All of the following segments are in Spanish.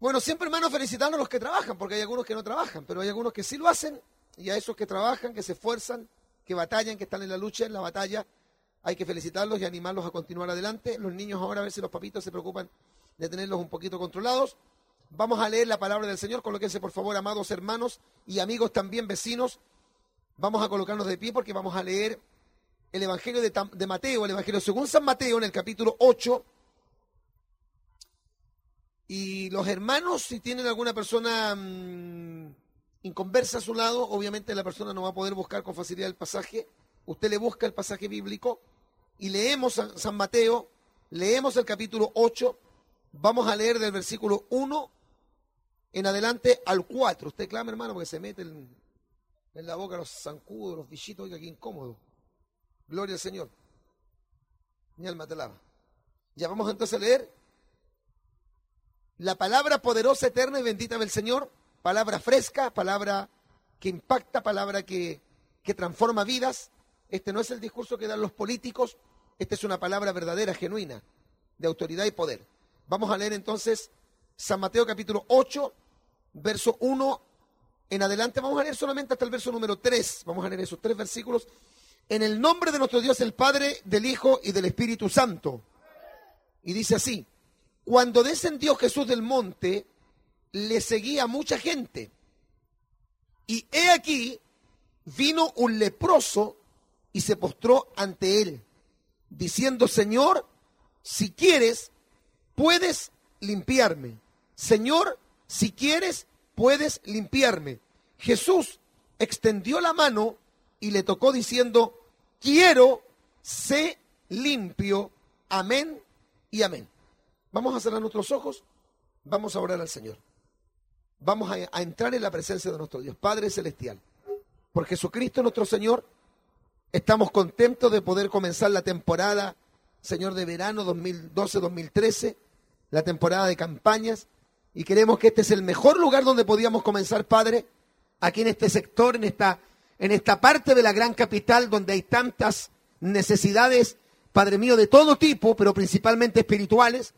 Bueno, siempre hermanos felicitando a los que trabajan, porque hay algunos que no trabajan, pero hay algunos que sí lo hacen, y a esos que trabajan, que se esfuerzan, que batallan, que están en la lucha, en la batalla, hay que felicitarlos y animarlos a continuar adelante. Los niños ahora a ver si los papitos se preocupan de tenerlos un poquito controlados. Vamos a leer la palabra del Señor, colóquense por favor, amados hermanos y amigos también vecinos. Vamos a colocarnos de pie porque vamos a leer el Evangelio de, de Mateo, el Evangelio según San Mateo en el capítulo 8, y los hermanos, si tienen alguna persona mmm, inconversa a su lado, obviamente la persona no va a poder buscar con facilidad el pasaje. Usted le busca el pasaje bíblico y leemos San Mateo, leemos el capítulo 8, vamos a leer del versículo 1 en adelante al 4. Usted clama, hermano, porque se mete en, la boca los zancudos, los bichitos, oiga, qué incómodo. Gloria al Señor. Mi alma te lava. Ya vamos entonces a leer la palabra poderosa, eterna y bendita del Señor, palabra fresca, palabra que impacta, palabra que, que transforma vidas. Este no es el discurso que dan los políticos, esta es una palabra verdadera, genuina, de autoridad y poder. Vamos a leer entonces San Mateo capítulo 8, verso 1 en adelante. Vamos a leer solamente hasta el verso número 3. Vamos a leer esos tres versículos. En el nombre de nuestro Dios, el Padre, del Hijo y del Espíritu Santo. Y dice así, cuando descendió Jesús del monte, le seguía mucha gente. Y he aquí, vino un leproso y se postró ante él, diciendo, Señor, si quieres, puedes limpiarme. Señor, si quieres, puedes limpiarme. Jesús extendió la mano y le tocó diciendo, quiero, sé limpio. Amén y amén. Vamos a cerrar nuestros ojos, vamos a orar al Señor. Vamos a, entrar en la presencia de nuestro Dios, Padre Celestial. Por Jesucristo nuestro Señor, estamos contentos de poder comenzar la temporada, Señor, de verano 2012-2013, la temporada de campañas, y queremos que este es el mejor lugar donde podíamos comenzar, Padre, aquí en este sector, en esta, en esta parte de la gran capital donde hay tantas necesidades, Padre mío, de todo tipo, pero principalmente espirituales.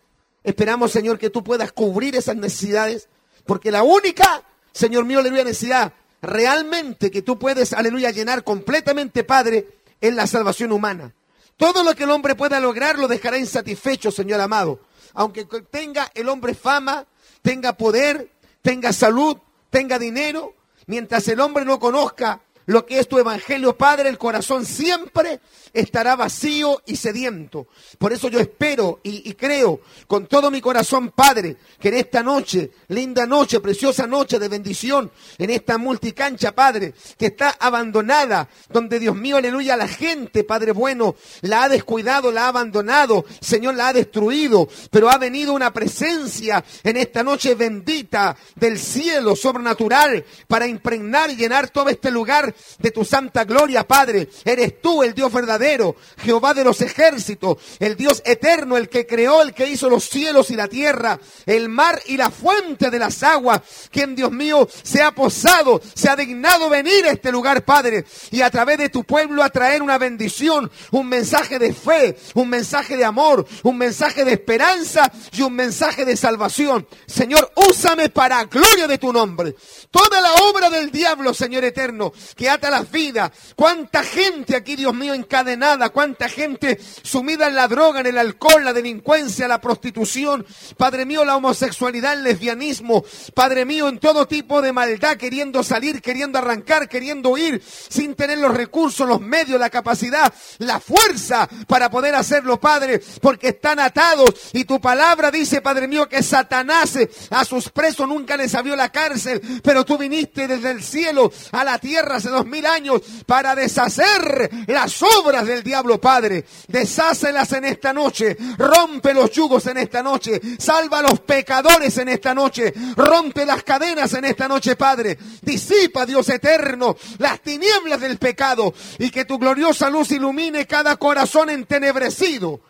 Esperamos, Señor, que tú puedas cubrir esas necesidades, porque la única, Señor mío, aleluya, necesidad realmente que tú puedes, aleluya, llenar completamente, Padre, es la salvación humana. Todo lo que el hombre pueda lograr lo dejará insatisfecho, Señor amado. Aunque tenga el hombre fama, tenga poder, tenga salud, tenga dinero, mientras el hombre no conozca lo que es tu evangelio, Padre, el corazón siempre estará vacío y sediento. Por eso yo espero y, creo con todo mi corazón, Padre, que en esta noche, linda noche, preciosa noche de bendición, en esta multicancha, Padre, que está abandonada, donde Dios mío, aleluya, la gente, Padre bueno, la ha descuidado, la ha abandonado, Señor, la ha destruido, pero ha venido una presencia en esta noche bendita del cielo sobrenatural para impregnar y llenar todo este lugar de tu santa gloria, Padre. Eres tú el Dios verdadero, Jehová de los ejércitos, el Dios eterno, el que creó, el que hizo los cielos y la tierra, el mar y la fuente de las aguas, quien Dios mío se ha posado, se ha dignado venir a este lugar, Padre, y a través de tu pueblo a traer una bendición, un mensaje de fe, un mensaje de amor, un mensaje de esperanza y un mensaje de salvación. Señor, úsame para gloria de tu nombre. Toda la obra del diablo, Señor eterno, ata las vidas. Cuánta gente aquí, Dios mío, encadenada. Cuánta gente sumida en la droga, en el alcohol, la delincuencia, la prostitución. Padre mío, la homosexualidad, el lesbianismo. Padre mío, en todo tipo de maldad, queriendo salir, queriendo arrancar, queriendo huir, sin tener los recursos, los medios, la capacidad, la fuerza para poder hacerlo, Padre, porque están atados. Y tu palabra dice, Padre mío, que Satanás a sus presos nunca les abrió la cárcel, pero tú viniste desde el cielo a la tierra hace dos mil años para deshacer las obras del diablo, Padre. Deshácelas en esta noche, rompe los yugos en esta noche, salva a los pecadores en esta noche, rompe las cadenas en esta noche, Padre. Disipa, Dios eterno, las tinieblas del pecado y que tu gloriosa luz ilumine cada corazón entenebrecido.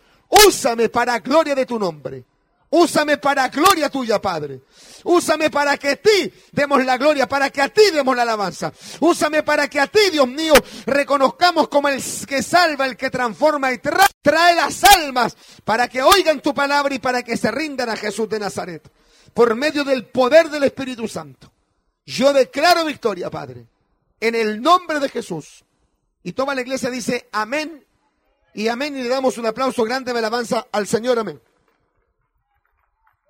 Úsame para gloria de tu nombre. Úsame para gloria tuya, Padre. Úsame para que a ti demos la gloria, para que a ti demos la alabanza. Úsame para que a ti, Dios mío, reconozcamos como el que salva, el que transforma y trae, las almas, para que oigan tu palabra y para que se rindan a Jesús de Nazaret. por medio del poder del Espíritu Santo. Yo declaro victoria, Padre, en el nombre de Jesús. Y toda la iglesia dice amén y amén y le damos un aplauso grande de alabanza al Señor, amén.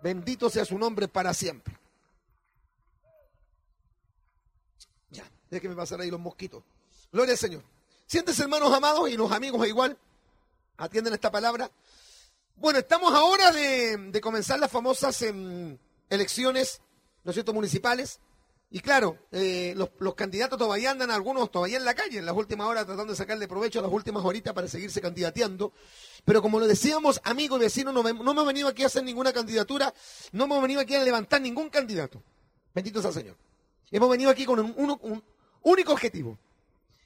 Bendito sea su nombre para siempre. Ya, déjenme pasar ahí los mosquitos. Gloria al Señor. Siéntese, hermanos amados, y los amigos igual. Atienden esta palabra. Bueno, estamos ahora de, comenzar las famosas em, elecciones, ¿no es cierto?, municipales. Y claro, eh, los, candidatos todavía andan, algunos todavía en la calle, en las últimas horas tratando de sacarle provecho a las últimas horitas para seguirse candidateando. Pero como lo decíamos, amigos y vecinos, no, hemos venido aquí a hacer ninguna candidatura, no hemos venido aquí a levantar ningún candidato. Bendito sea el Señor. Hemos venido aquí con un, único objetivo.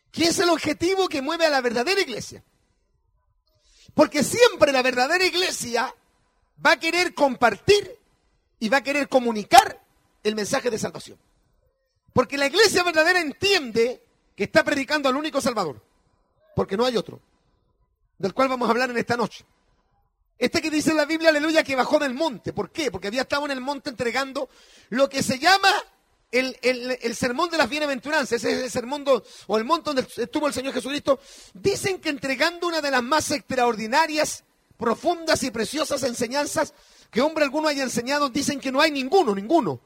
¿Qué es el objetivo que mueve a la verdadera iglesia? Porque siempre la verdadera iglesia va a querer compartir y va a querer comunicar el mensaje de salvación. Porque la iglesia verdadera entiende que está predicando al único Salvador. Porque no hay otro. Del cual vamos a hablar en esta noche. Este que dice en la Biblia, aleluya, que bajó del monte. ¿Por qué? Porque había estado en el monte entregando lo que se llama el, sermón de las bienaventuranzas, ese es el sermón o el monte donde estuvo el Señor Jesucristo, dicen que entregando una de las más extraordinarias, profundas y preciosas enseñanzas que hombre alguno haya enseñado, dicen que no hay ninguno, ninguno,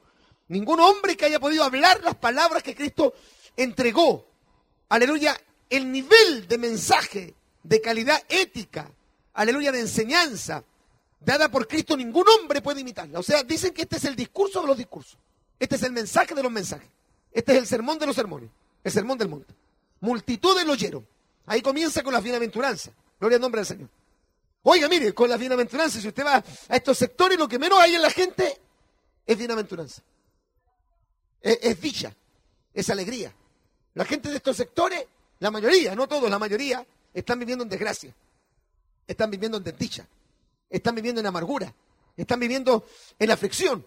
ningún hombre que haya podido hablar las palabras que Cristo entregó. Aleluya, el nivel de mensaje, de calidad ética, aleluya, de enseñanza, dada por Cristo, ningún hombre puede imitarla. O sea, dicen que este es el discurso de los discursos. Este es el mensaje de los mensajes. Este es el sermón de los sermones. El sermón del monte. Multitudes lo oyeron. Ahí comienza con las bienaventuranzas. Gloria al nombre del Señor. Oiga, mire, con las bienaventuranzas, si usted va a estos sectores, lo que menos hay en la gente es bienaventuranza. Es, dicha, es alegría. La gente de estos sectores, la mayoría, no todos, la mayoría, están viviendo en desgracia. Están viviendo en desdicha. Están viviendo en amargura. Están viviendo en aflicción.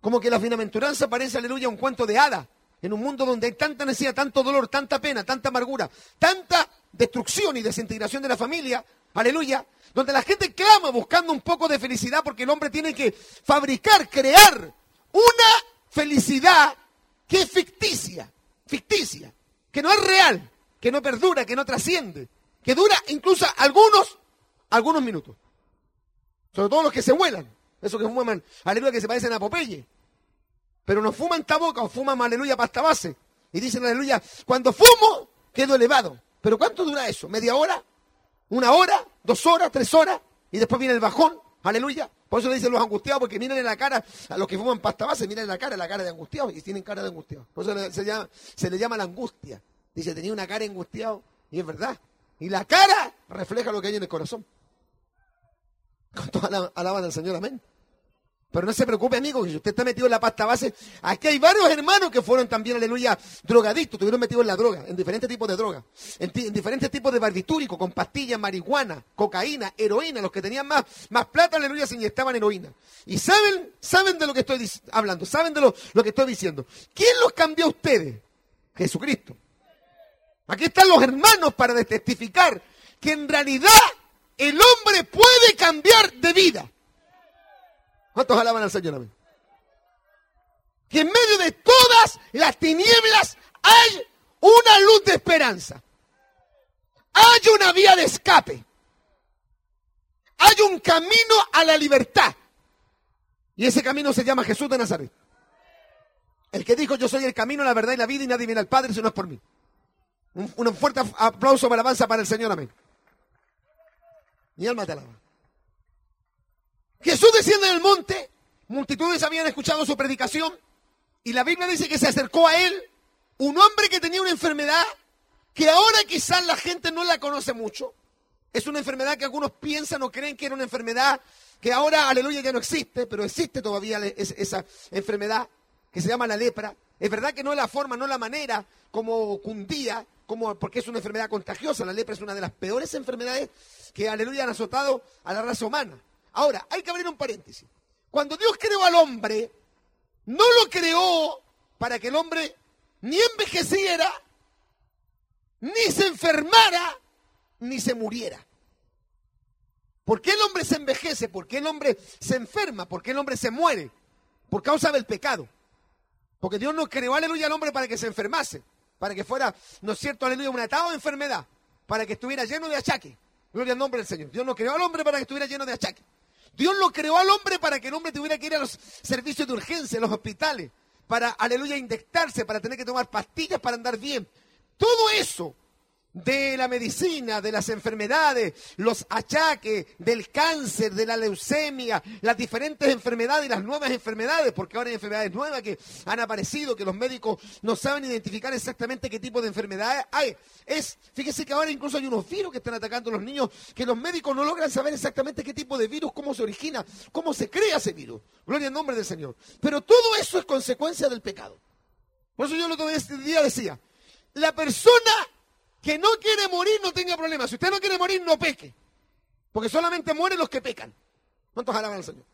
Como que la bienaventuranza parece, aleluya, un cuento de hada. En un mundo donde hay tanta necesidad, tanto dolor, tanta pena, tanta amargura, tanta destrucción y desintegración de la familia, aleluya, donde la gente clama buscando un poco de felicidad porque el hombre tiene que fabricar, crear una felicidad que es ficticia, ficticia, que no es real, que no perdura, que no trasciende, que dura incluso algunos, algunos minutos. Sobre todo los que se vuelan. Eso que fuman, aleluya, que se parecen a Popeye. Pero no fuman taboca o fuman, aleluya, pasta base. Y dicen, aleluya, cuando fumo, quedo elevado. Pero ¿cuánto dura eso? ¿Media hora? ¿Una hora? ¿Dos horas? ¿Tres horas? Y después viene el bajón, aleluya. Por eso le dicen los angustiados, porque miren en la cara, a los que fuman pasta base, miren en la cara, la cara de angustiados, y tienen cara de angustiados. Por eso se, le llama la angustia. Dice, tenía una cara angustiado, y es verdad. Y la cara refleja lo que hay en el corazón. Con toda alaban al Señor, amén. Pero no se preocupe, amigo, que si usted está metido en la pasta base, aquí hay varios hermanos que fueron también, aleluya, drogadictos, estuvieron metidos en la droga, en diferentes tipos de drogas, en, diferentes tipos de barbitúricos, con pastillas, marihuana, cocaína, heroína. Los que tenían más, más plata, aleluya, se inyectaban heroína. Y saben, saben de lo que estoy hablando, saben de lo, lo que estoy diciendo. ¿Quién los cambió a ustedes? Jesucristo. Aquí están los hermanos para testificar que en realidad el hombre puede cambiar de vida. ¿Cuántos alaban al Señor? Que en medio de todas las tinieblas hay una luz de esperanza. Hay una vía de escape. Hay un camino a la libertad. Y ese camino se llama Jesús de Nazaret. El que dijo, yo soy el camino, la verdad y la vida y nadie viene al Padre si no es por mí. Un, fuerte aplauso para alabanza para el Señor, amén. Mi alma te alaba. Jesús desciende del monte, multitudes habían escuchado su predicación y la Biblia dice que se acercó a él un hombre que tenía una enfermedad que ahora quizás la gente no la conoce mucho. Es una enfermedad que algunos piensan o creen que era una enfermedad que ahora, aleluya, ya no existe, pero existe todavía esa enfermedad que se llama la lepra. Es verdad que no es la forma, no la manera como cundía, como, porque es una enfermedad contagiosa. La lepra es una de las peores enfermedades que, aleluya, han azotado a la raza humana. Ahora, hay que abrir un paréntesis. Cuando Dios creó al hombre, no lo creó para que el hombre ni envejeciera, ni se enfermara, ni se muriera. ¿Por qué el hombre se envejece? ¿Por qué el hombre se enferma? ¿Por qué el hombre se muere? por causa del pecado. Porque Dios no creó, aleluya, al hombre para que se enfermase, para que fuera, ¿no es cierto, aleluya, un atado de enfermedad, para que estuviera lleno de achaque. Gloria al nombre del Señor. Dios no creó al hombre para que estuviera lleno de achaque. Dios lo creó al hombre para que el hombre tuviera que ir a los servicios de urgencia, a los hospitales, para, aleluya, inyectarse, para tener que tomar pastillas para andar bien. Todo eso de la medicina, de las enfermedades, los achaques, del cáncer, de la leucemia, las diferentes enfermedades y las nuevas enfermedades, porque ahora hay enfermedades nuevas que han aparecido, que los médicos no saben identificar exactamente qué tipo de enfermedades hay. Es, fíjese que ahora incluso hay unos virus que están atacando a los niños, que los médicos no logran saber exactamente qué tipo de virus, cómo se origina, cómo se crea ese virus. Gloria al nombre del Señor. Pero todo eso es consecuencia del pecado. Por eso yo el otro día decía, la persona que no quiere morir no tenga problemas. Si usted no quiere morir, no peque. Porque solamente mueren los que pecan. ¿Cuántos alaban al Señor?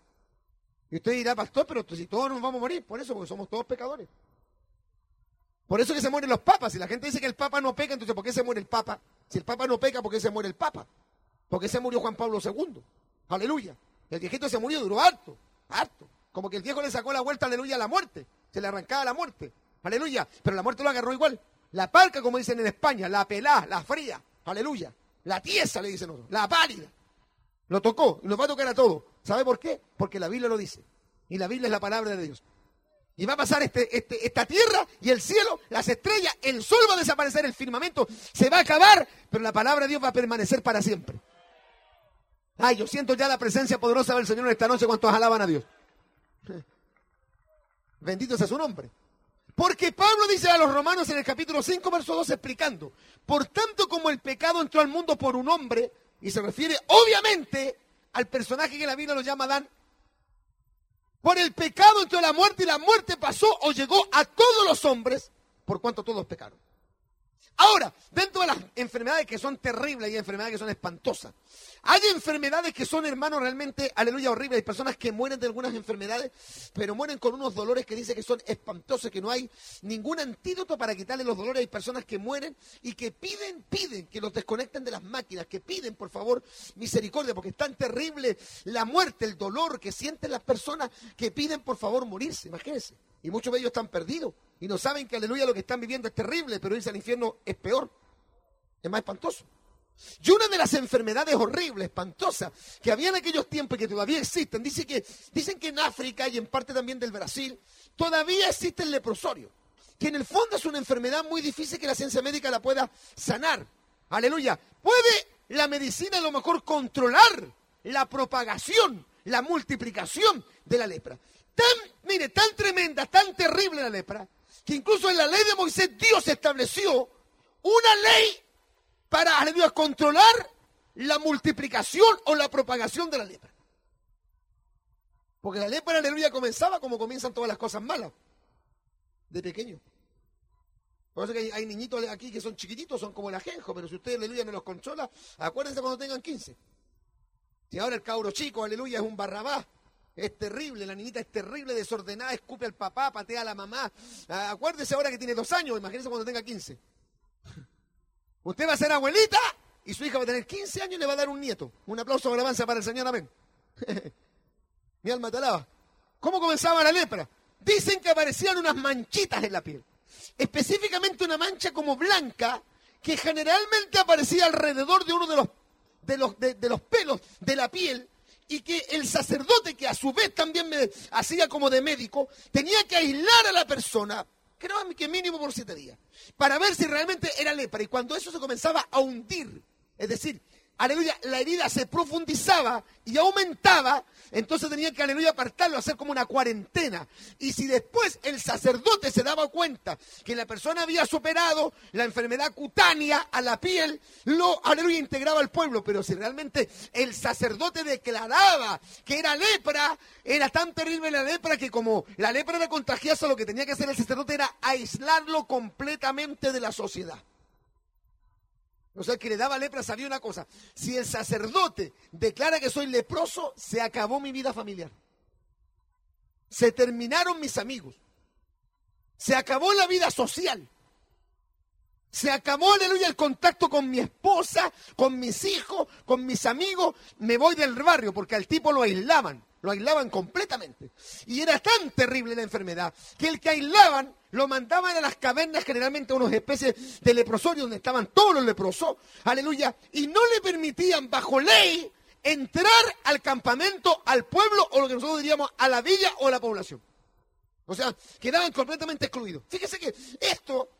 Y usted dirá, pastor, pero si todos nos vamos a morir, por eso, porque somos todos pecadores. Por eso que se mueren los papas. Si la gente dice que el papa no peca, entonces ¿por qué se muere el papa? Si el papa no peca, ¿por qué se muere el papa? ¿Por qué se murió Juan Pablo II? Aleluya. El viejito se murió, duró harto, harto. Como que el viejo le sacó la vuelta, aleluya, a la muerte. Se le arrancaba la muerte. Aleluya. Pero la muerte lo agarró igual. La parca, como dicen en España, la pelá, la fría, aleluya. La tiesa, le dicen otros, la pálida. Lo tocó nos va a tocar a todos. ¿Sabe por qué? Porque la Biblia lo dice. Y la Biblia es la palabra de Dios. Y va a pasar este, este, esta tierra y el cielo, las estrellas, el sol va a desaparecer, el firmamento se va a acabar, pero la palabra de Dios va a permanecer para siempre. Ay, yo siento ya la presencia poderosa del Señor esta noche, cuantos alaban a Dios. Bendito sea su nombre. Porque Pablo dice a los romanos en el capítulo 5, verso 2, explicando, por tanto como el pecado entró al mundo por un hombre, y se refiere obviamente al personaje que la Biblia lo llama Adán, por el pecado entró la muerte y la muerte pasó o llegó a todos los hombres, por cuanto todos pecaron. Ahora, dentro de las enfermedades que son terribles y enfermedades que son espantosas, hay enfermedades que son, hermanos, realmente, aleluya, horribles. Hay personas que mueren de algunas enfermedades, pero mueren con unos dolores que dice que son espantosos, que no hay ningún antídoto para quitarle los dolores. Hay personas que mueren y que piden, piden que los desconecten de las máquinas, que piden, por favor, misericordia, porque es tan terrible la muerte, el dolor que sienten las personas que piden, por favor, morirse. Imagínense. Y muchos de ellos están perdidos y no saben que, aleluya, lo que están viviendo es terrible, pero irse al infierno es peor, es más espantoso. Y una de las enfermedades horribles, espantosas, que había en aquellos tiempos y que todavía existen, dice que, dicen que en África y en parte también del Brasil, todavía existe el leprosorio, que en el fondo es una enfermedad muy difícil que la ciencia médica la pueda sanar. Aleluya. ¿Puede la medicina a lo mejor controlar la propagación, la multiplicación de la lepra? Tan, mire, tan tremenda, tan terrible la lepra, que incluso en la ley de Moisés Dios estableció una ley para, aleluya, controlar la multiplicación o la propagación de la lepra. Porque la lepra, aleluya, comenzaba como comienzan todas las cosas malas, de pequeño. Por eso que hay, niñitos aquí que son chiquititos, son como el ajenjo, pero si usted, aleluya, no los controla, acuérdense cuando tengan 15. Si ahora el cabro chico, aleluya, es un barrabás, es terrible, la niñita es terrible, desordenada, escupe al papá, patea a la mamá. Acuérdese ahora que tiene dos años, imagínese cuando tenga 15. Usted va a ser abuelita y su hija va a tener 15 años y le va a dar un nieto. Un aplauso de alabanza para el Señor, amén. Mi alma te alaba. ¿Cómo comenzaba la lepra? Dicen que aparecían unas manchitas en la piel. Específicamente una mancha como blanca que generalmente aparecía alrededor de uno de los, de los, de, los pelos de la piel y que el sacerdote, que a su vez también me hacía como de médico, tenía que aislar a la persona creo que mínimo por siete días, para ver si realmente era lepra. Y cuando eso se comenzaba a hundir, es decir, aleluya, la herida se profundizaba y aumentaba, entonces tenía que, aleluya, apartarlo, hacer como una cuarentena. Y si después el sacerdote se daba cuenta que la persona había superado la enfermedad cutánea a la piel, lo, aleluya, integraba al pueblo. Pero si realmente el sacerdote declaraba que era lepra, era tan terrible la lepra que como la lepra era contagiosa, lo que tenía que hacer el sacerdote era aislarlo completamente de la sociedad. O sea, que le daba lepra sabía una cosa. Si el sacerdote declara que soy leproso, se acabó mi vida familiar. Se terminaron mis amigos. Se acabó la vida social. Se acabó, aleluya, el contacto con mi esposa, con mis hijos, con mis amigos. Me voy del barrio porque al tipo lo aislaban. Lo aislaban completamente. Y era tan terrible la enfermedad que el que aislaban lo mandaban a las cavernas, generalmente a unas especies de leprosorios donde estaban todos los leprosos, aleluya, y no le permitían bajo ley entrar al campamento, al pueblo o lo que nosotros diríamos a la villa o a la población. O sea, quedaban completamente excluidos. Fíjese que esto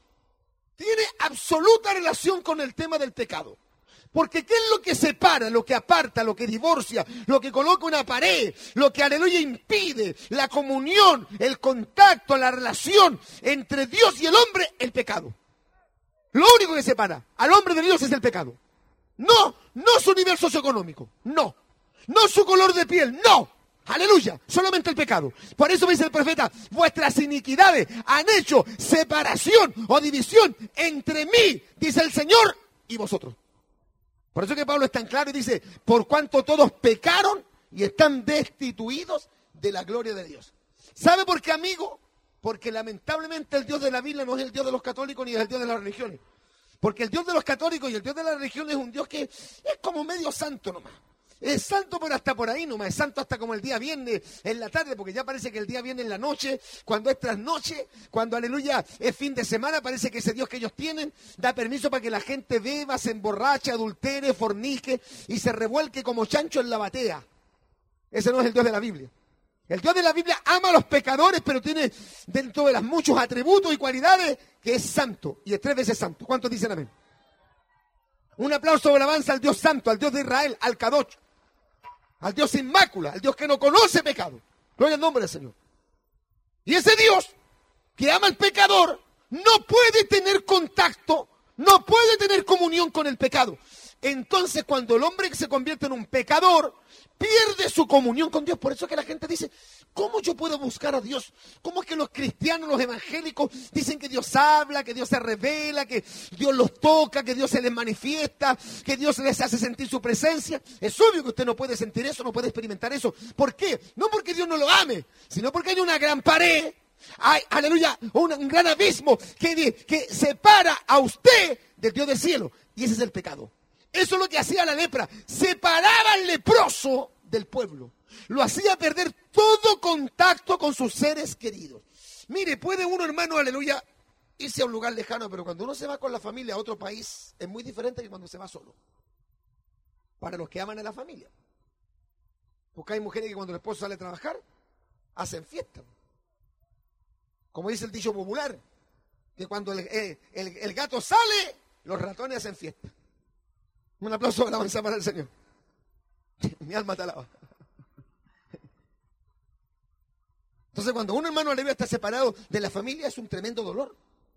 tiene absoluta relación con el tema del pecado. Porque ¿qué es lo que separa, lo que aparta, lo que divorcia, lo que coloca una pared, lo que aleluya impide la comunión, el contacto, la relación entre Dios y el hombre? El pecado. Lo único que separa al hombre de Dios es el pecado. No, no su nivel socioeconómico, no. No su color de piel, no. Aleluya, solamente el pecado. Por eso dice el profeta, vuestras iniquidades han hecho separación o división entre mí, dice el Señor, y vosotros. Por eso que Pablo es tan claro y dice, por cuanto todos pecaron y están destituidos de la gloria de Dios. ¿Sabe por qué, amigo? Porque lamentablemente el Dios de la Biblia no es el Dios de los católicos ni es el Dios de las religiones. Porque el Dios de los católicos y el Dios de la religión es un Dios que es como medio santo nomás. Es santo pero hasta por ahí nomás, es santo hasta como el día viene en la tarde, porque ya parece que el día viene en la noche, cuando es trasnoche, cuando aleluya es fin de semana, parece que ese Dios que ellos tienen da permiso para que la gente beba, se emborrache, adultere, fornique y se revuelque como chancho en la batea. Ese no es el Dios de la Biblia. El Dios de la Biblia ama a los pecadores, pero tiene dentro de los muchos atributos y cualidades que es santo y es tres veces santo. ¿Cuántos dicen amén? Un aplauso de alabanza al Dios santo, al Dios de Israel, al Kadosh al Dios sin al Dios que no conoce pecado. Gloria al nombre del Señor. Y ese Dios que ama al pecador no puede tener contacto, no puede tener comunión con el pecado. Entonces cuando el hombre se convierte en un pecador, pierde su comunión con Dios. Por eso que la gente dice, ¿cómo yo puedo buscar a Dios? ¿Cómo es que los cristianos, los evangélicos dicen que Dios habla, que Dios se revela, que Dios los toca, que Dios se les manifiesta, que Dios les hace sentir su presencia? Es obvio que usted no puede sentir eso, no puede experimentar eso. ¿Por qué? No porque Dios no lo ame, sino porque hay una gran pared hay, aleluya, un, gran abismo que, que separa a usted del Dios del cielo. Y ese es el pecado. Eso es lo que hacía la lepra. Separaba al leproso del pueblo. Lo hacía perder todo contacto con sus seres queridos. Mire, puede uno, hermano, aleluya, irse a un lugar lejano, pero cuando uno se va con la familia a otro país, es muy diferente que cuando se va solo. Para los que aman a la familia. Porque hay mujeres que cuando el esposo sale a trabajar, hacen fiesta. Como dice el dicho popular, que cuando el, eh, el gato sale, los ratones hacen fiesta. Un aplauso de alabanza para el Señor. Mi alma te alaba. Entonces, cuando un hermano aleluya está separado de la familia, es un tremendo dolor.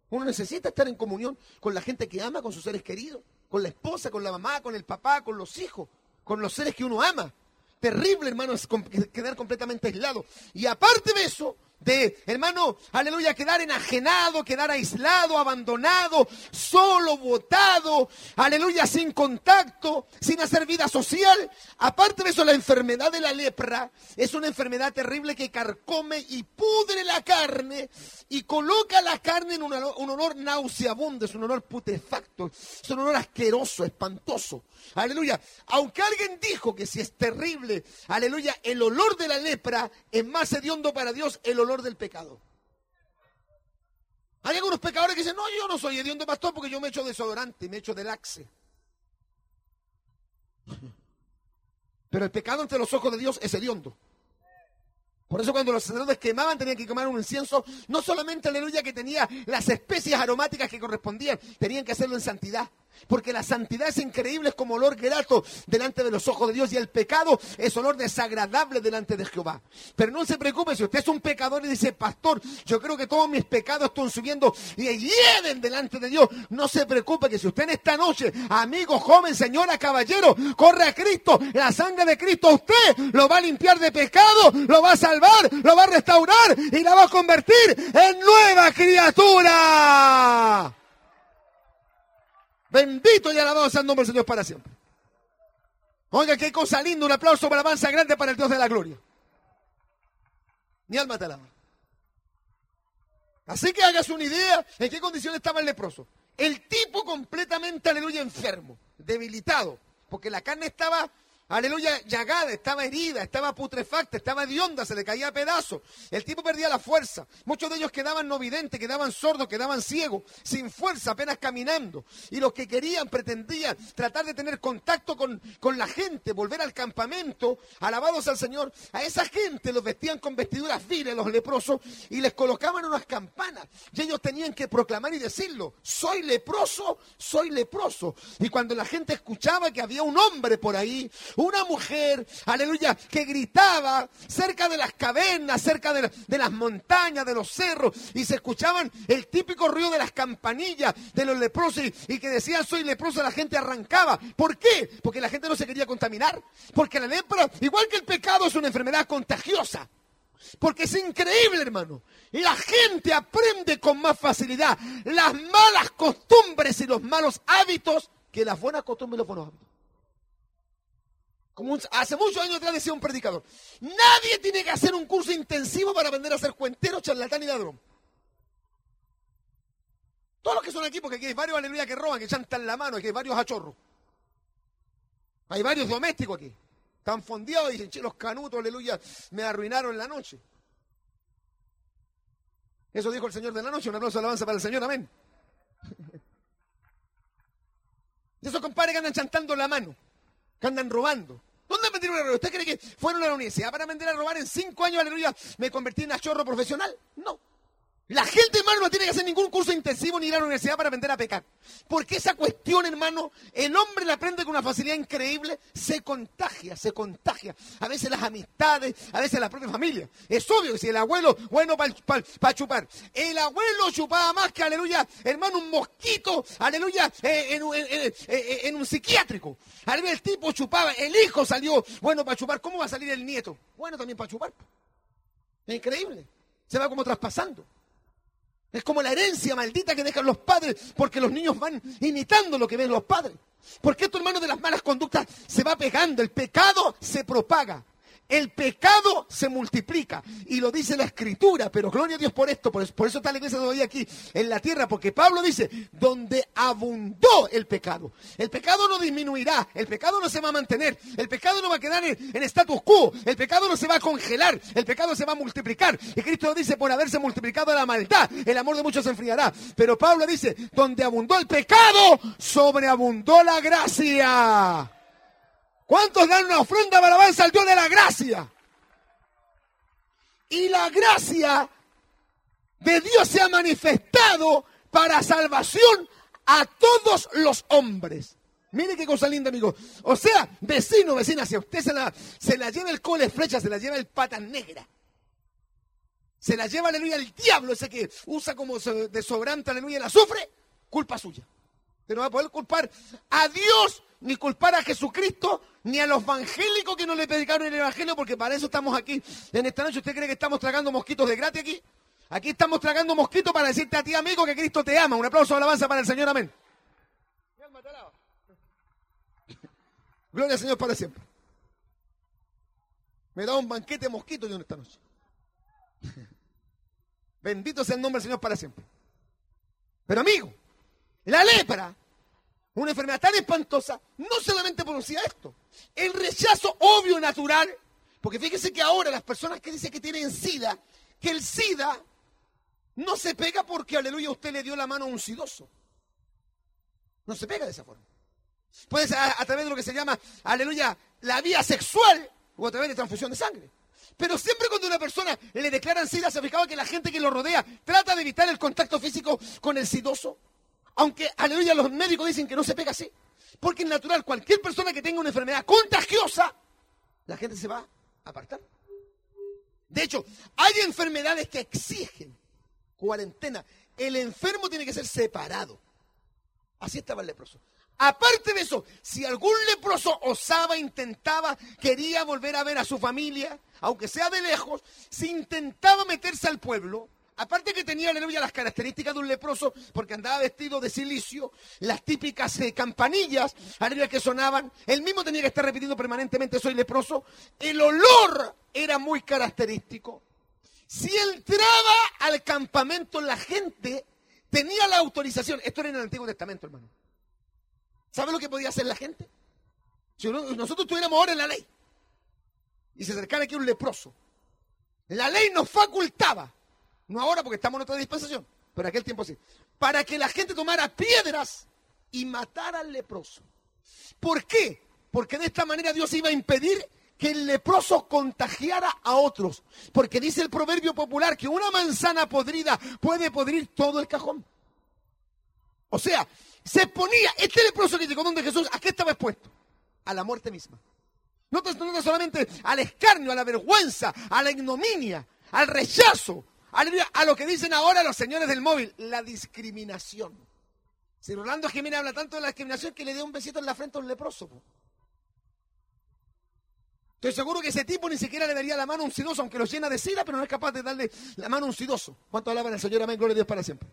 Uno necesita estar en comunión con la gente que ama, con sus seres queridos, con la esposa, con la mamá, con el papá, con los hijos, con los seres que uno ama. Terrible, hermano, es quedar completamente aislado. Y aparte de eso, de, hermano, aleluya, quedar enajenado, quedar aislado, abandonado, solo, botado, aleluya, sin contacto, sin hacer vida social. Aparte de eso, la enfermedad de la lepra es una enfermedad terrible que carcome y pudre la carne y coloca la carne en un olor, un olor nauseabundo, es un olor putefacto, es un olor asqueroso, espantoso. Aleluya. Aunque alguien dijo que si es terrible, aleluya, el olor de la lepra es más hediondo para Dios el olor del pecado. Hay algunos pecadores que dicen, no, yo no soy hediondo pastor porque yo me echo desodorante, me echo de laxe. Pero el pecado ante los ojos de Dios es hediondo. Por eso cuando los sacerdotes quemaban tenían que quemar un incienso, no solamente aleluya que tenía las especias aromáticas que correspondían, tenían que hacerlo en santidad. Porque la santidad es increíble, es como olor grato delante de los ojos de Dios y el pecado es olor desagradable delante de Jehová. Pero no se preocupe si usted es un pecador y dice, pastor, yo creo que todos mis pecados están subiendo y hieden delante de Dios. No se preocupe que si usted en esta noche, amigo, joven, señora, caballero, corre a Cristo, la sangre de Cristo usted lo va a limpiar de pecado, lo va a salvar, lo va a restaurar y la va a convertir en nueva criatura. Bendito y alabado sea el nombre del Señor para siempre. Oiga, qué cosa linda, un aplauso para alabanza grande para el Dios de la gloria. Mi alma te alaba. Así que hagas una idea en qué condición estaba el leproso. El tipo completamente, aleluya, enfermo, debilitado, porque la carne estaba, aleluya, llagada, estaba herida, estaba putrefacta, estaba de onda, se le caía a pedazos. El tipo perdía la fuerza. Muchos de ellos quedaban no videntes, quedaban sordos, quedaban ciegos, sin fuerza, apenas caminando. Y los que querían, pretendían tratar de tener contacto con, con la gente, volver al campamento, alabados al Señor. A esa gente los vestían con vestiduras viles, los leprosos, y les colocaban unas campanas. Y ellos tenían que proclamar y decirlo, soy leproso, soy leproso. Y cuando la gente escuchaba que había un hombre por ahí, una mujer, aleluya, que gritaba cerca de las cavernas, cerca de, las montañas, de los cerros, y se escuchaban el típico ruido de las campanillas de los leprosos y, que decían soy leproso, la gente arrancaba. ¿Por qué? Porque la gente no se quería contaminar. Porque la lepra, igual que el pecado, es una enfermedad contagiosa. Porque es increíble, hermano. La gente aprende con más facilidad las malas costumbres y los malos hábitos que las buenas costumbres y los buenos hábitos hace muchos años atrás decía un predicador, nadie tiene que hacer un curso intensivo para aprender a ser cuentero, charlatán y ladrón. Todos los que son aquí, porque aquí hay varios aleluya que roban, que chantan la mano, aquí hay varios achorros. Hay varios domésticos aquí. Están fondeados y dicen, los canutos, aleluya, me arruinaron la noche. Eso dijo el Señor de la noche, un aplauso de alabanza para el Señor, amén. De esos compadres que andan chantando la mano, que andan robando. ¿Dónde aprendieron a robar? ¿Usted cree que fueron a la universidad para aprender a robar en cinco años, aleluya, me convertí en achorro profesional? No. La gente, hermano, no tiene que hacer ningún curso intensivo ni ir a la universidad para aprender a pecar. Porque esa cuestión, hermano, el hombre la aprende con una facilidad increíble, se contagia, se contagia. A veces las amistades, a veces la propia familia. Es obvio que si el abuelo, bueno para chupar, el abuelo chupaba más que, aleluya, hermano, un mosquito, aleluya, eh, eh, en, un psiquiátrico. Aleluya, el tipo chupaba, el hijo salió bueno para chupar. ¿Cómo va a salir el nieto? Bueno también para chupar. Increíble. Se va como traspasando. Es como la herencia maldita que dejan los padres porque los niños van imitando lo que ven los padres. Porque esto, hermano, de las malas conductas se va pegando, el pecado se propaga. El pecado se multiplica y lo dice la escritura, pero gloria a Dios por esto, por eso, está la iglesia todavía aquí en la tierra, porque Pablo dice, donde abundó el pecado. El pecado no disminuirá, el pecado no se va a mantener, el pecado no va a quedar en, en status quo, el pecado no se va a congelar, el pecado se va a multiplicar. Y Cristo dice, por haberse multiplicado la maldad, el amor de muchos se enfriará. Pero Pablo dice, donde abundó el pecado, sobreabundó la gracia. ¿Cuántos dan una ofrenda para alabanza al Dios de la gracia? Y la gracia de Dios se ha manifestado para salvación a todos los hombres. Mire qué cosa linda, amigo. O sea, vecino, vecina, si a usted se la, se la lleva el cole flecha, se la lleva el pata negra. Se la lleva, aleluya, el diablo, ese que usa como de sobrante, aleluya, el azufre, culpa suya. Usted no va a poder culpar a Dios ni culpar a Jesucristo, ni a los evangélicos que no le predicaron el evangelio, porque para eso estamos aquí en esta noche. ¿Usted cree que estamos tragando mosquitos de gratis aquí? Aquí estamos tragando mosquitos para decirte a ti, amigo, que Cristo te ama. Un aplauso de alabanza para el Señor, amén. Gloria al Señor para siempre. Me da un banquete de mosquitos yo en esta noche. Bendito sea el nombre del Señor para siempre. Pero amigo, la lepra una enfermedad tan espantosa, no solamente producía esto, el rechazo obvio natural, porque fíjese que ahora las personas que dicen que tienen SIDA, que el SIDA no se pega porque, aleluya, usted le dio la mano a un sidoso. No se pega de esa forma. Puede ser a, través de lo que se llama, aleluya, la vía sexual o a través de transfusión de sangre. Pero siempre cuando una persona le declaran SIDA, se fijaba que la gente que lo rodea trata de evitar el contacto físico con el sidoso. Aunque, aleluya, los médicos dicen que no se pega así. Porque es natural, cualquier persona que tenga una enfermedad contagiosa, la gente se va a apartar. De hecho, hay enfermedades que exigen cuarentena. El enfermo tiene que ser separado. Así estaba el leproso. Aparte de eso, si algún leproso osaba, intentaba, quería volver a ver a su familia, aunque sea de lejos, si intentaba meterse al pueblo, Aparte que tenía, aleluya, las características de un leproso, porque andaba vestido de silicio, las típicas eh, campanillas, aleluya, que sonaban. Él mismo tenía que estar repitiendo permanentemente, soy leproso. El olor era muy característico. Si entraba al campamento la gente, tenía la autorización. Esto era en el Antiguo Testamento, hermano. ¿Sabe lo que podía hacer la gente? Si nosotros estuviéramos ahora en la ley y se acercara aquí un leproso, la ley nos facultaba, no ahora porque estamos en otra dispensación, pero aquel tiempo sí, para que la gente tomara piedras y matara al leproso. ¿Por qué? Porque de esta manera Dios iba a impedir que el leproso contagiara a otros. Porque dice el proverbio popular que una manzana podrida puede podrir todo el cajón. O sea, se ponía, este leproso que llegó donde Jesús, ¿a qué estaba expuesto? A la muerte misma. No, no solamente al escarnio, a la vergüenza, a la ignominia, al rechazo, a lo que dicen ahora los señores del móvil, la discriminación. Si Rolando Jiménez habla tanto de la discriminación que le dio un besito en la frente a un leproso. Estoy seguro que ese tipo ni siquiera le daría la mano a un sidoso, aunque lo llena de sida, pero no es capaz de darle la mano a un sidoso. ¿Cuánto alaban al Señor? Amén, gloria a Dios para siempre.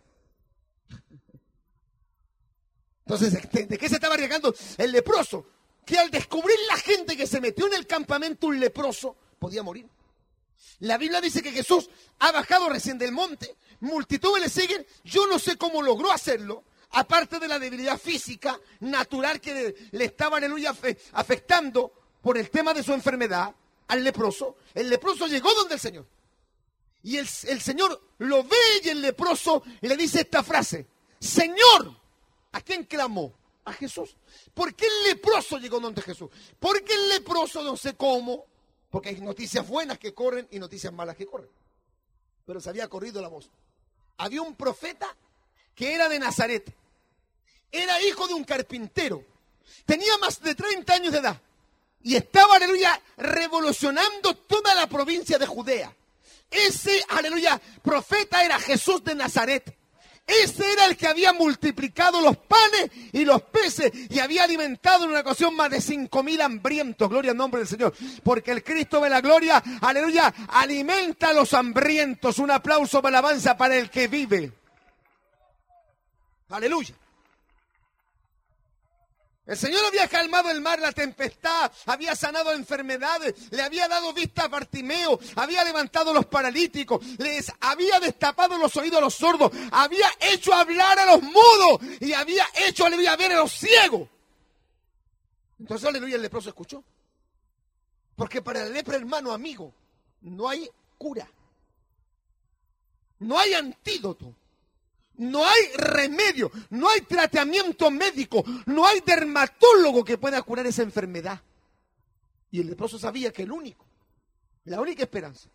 Entonces, ¿de qué se estaba arriesgando? El leproso, que al descubrir la gente que se metió en el campamento un leproso, podía morir. La Biblia dice que Jesús ha bajado recién del monte, multitudes le siguen, yo no sé cómo logró hacerlo, aparte de la debilidad física, natural que le, estaba, aleluya, afectando por el tema de su enfermedad al leproso, el leproso llegó donde el Señor. Y el, Señor lo ve y el leproso le dice esta frase, Señor, ¿a quién clamó? A Jesús. ¿Por qué el leproso llegó donde Jesús? Porque el leproso no sé cómo, porque hay noticias buenas que corren y noticias malas que corren. Pero se había corrido la voz. Había un profeta que era de Nazaret. Era hijo de un carpintero. Tenía más de 30 años de edad. Y estaba, aleluya, revolucionando toda la provincia de Judea. Ese, aleluya, profeta era Jesús de Nazaret. Ese era el que había multiplicado los panes y los peces y había alimentado en una ocasión más de cinco mil hambrientos. Gloria al nombre del Señor. Porque el Cristo de la gloria, aleluya, alimenta a los hambrientos. Un aplauso para alabanza para el que vive. Aleluya. El Señor había calmado el mar, la tempestad, había sanado enfermedades, le había dado vista a Bartimeo, había levantado a los paralíticos, les había destapado los oídos a los sordos, había hecho hablar a los mudos y había hecho, aleluya, ver a los ciegos. Entonces, aleluya, el leproso escuchó. Porque para el lepra, hermano, amigo, no hay cura. No hay antídoto. No hay remedio, no hay tratamiento médico, no hay dermatólogo que pueda curar esa enfermedad. Y el leproso sabía que el único, la única esperanza.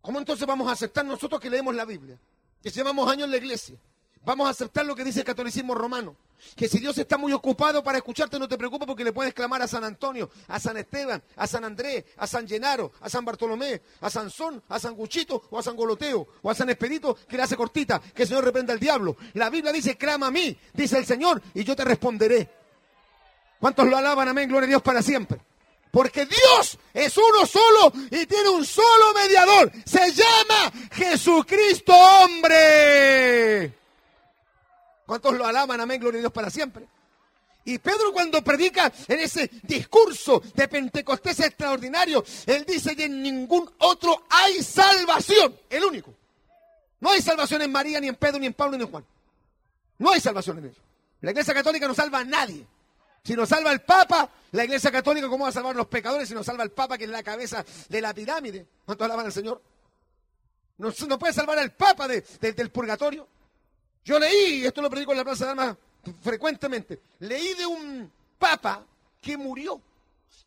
¿Cómo entonces vamos a aceptar nosotros que leemos la Biblia? Que llevamos años en la iglesia, Vamos a aceptar lo que dice el catolicismo romano. Que si Dios está muy ocupado para escucharte, no te preocupes porque le puedes clamar a San Antonio, a San Esteban, a San Andrés, a San Llenaro, a San Bartolomé, a Sansón, a San Guchito o a San Goloteo o a San Expedito que le hace cortita, que el Señor reprenda al diablo. La Biblia dice, clama a mí, dice el Señor, y yo te responderé. ¿Cuántos lo alaban? Amén, gloria a Dios para siempre. Porque Dios es uno solo y tiene un solo mediador. Se llama Jesucristo hombre. ¿Cuántos lo alaban? Amén, gloria a Dios para siempre. Y Pedro cuando predica en ese discurso de Pentecostés extraordinario, él dice que en ningún otro hay salvación, el único. No hay salvación en María, ni en Pedro, ni en Pablo, ni en Juan. No hay salvación en ellos. La iglesia católica no salva a nadie. Si nos salva el Papa, la iglesia católica, ¿cómo va a salvar a los pecadores si nos salva el Papa que es la cabeza de la pirámide? ¿Cuántos alaban al Señor? No, puede salvar al Papa del purgatorio. Yo leí, esto lo predico en la Plaza de Armas frecuentemente, leí de un papa que murió